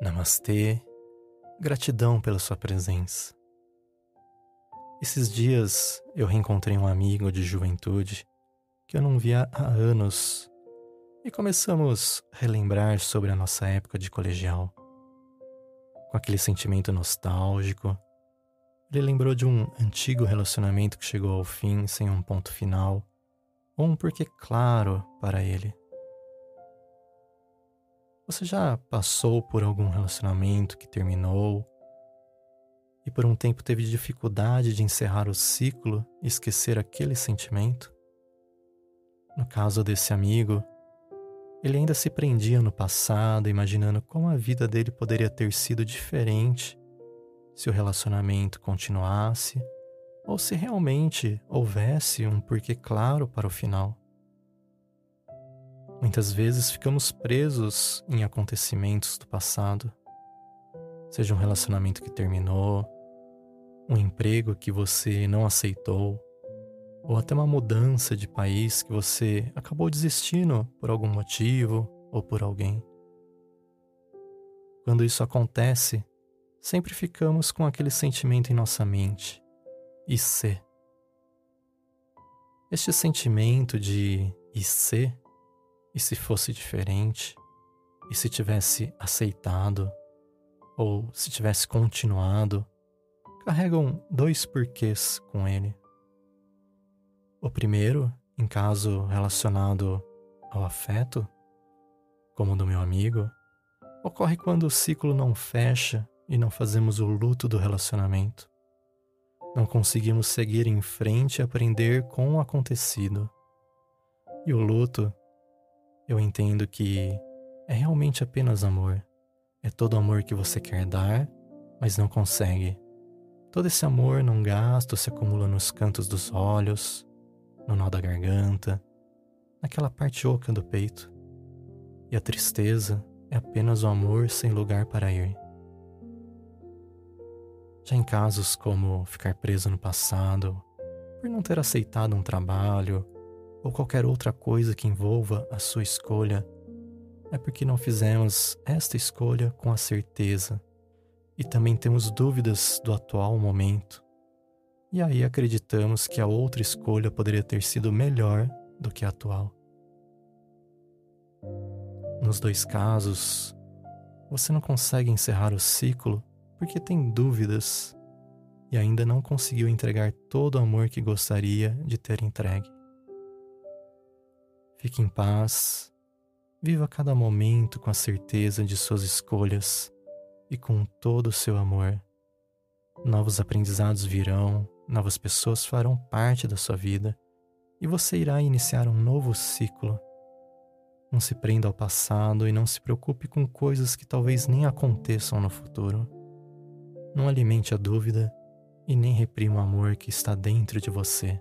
Namastê, gratidão pela sua presença. Esses dias eu reencontrei um amigo de juventude que eu não via há anos e começamos a relembrar sobre a nossa época de colegial. Com aquele sentimento nostálgico, ele lembrou de um antigo relacionamento que chegou ao fim sem um ponto final, ou um porquê claro para ele. Você já passou por algum relacionamento que terminou e por um tempo teve dificuldade de encerrar o ciclo e esquecer aquele sentimento? No caso desse amigo, ele ainda se prendia no passado, imaginando como a vida dele poderia ter sido diferente se o relacionamento continuasse ou se realmente houvesse um porquê claro para o final. Muitas vezes ficamos presos em acontecimentos do passado, seja um relacionamento que terminou, um emprego que você não aceitou, ou até uma mudança de país que você acabou desistindo por algum motivo ou por alguém. Quando isso acontece, sempre ficamos com aquele sentimento em nossa mente, e se. Este sentimento de e se e se fosse diferente? E se tivesse aceitado? Ou se tivesse continuado? Carregam dois porquês com ele. O primeiro, em caso relacionado ao afeto, como o do meu amigo, ocorre quando o ciclo não fecha e não fazemos o luto do relacionamento. Não conseguimos seguir em frente e aprender com o acontecido. E o luto eu entendo que é realmente apenas amor. É todo amor que você quer dar, mas não consegue. Todo esse amor não gasto se acumula nos cantos dos olhos, no nó da garganta, naquela parte oca do peito. E a tristeza é apenas o amor sem lugar para ir. Já em casos como ficar preso no passado, por não ter aceitado um trabalho ou qualquer outra coisa que envolva a sua escolha, é porque não fizemos esta escolha com a certeza e também temos dúvidas do atual momento. E aí acreditamos que a outra escolha poderia ter sido melhor do que a atual. Nos dois casos, você não consegue encerrar o ciclo porque tem dúvidas e ainda não conseguiu entregar todo o amor que gostaria de ter entregue. Fique em paz, viva cada momento com a certeza de suas escolhas e com todo o seu amor. Novos aprendizados virão, novas pessoas farão parte da sua vida e você irá iniciar um novo ciclo. Não se prenda ao passado e não se preocupe com coisas que talvez nem aconteçam no futuro. Não alimente a dúvida e nem reprima o amor que está dentro de você.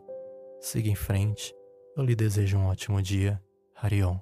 Siga em frente eu lhe desejo um ótimo dia. Harion.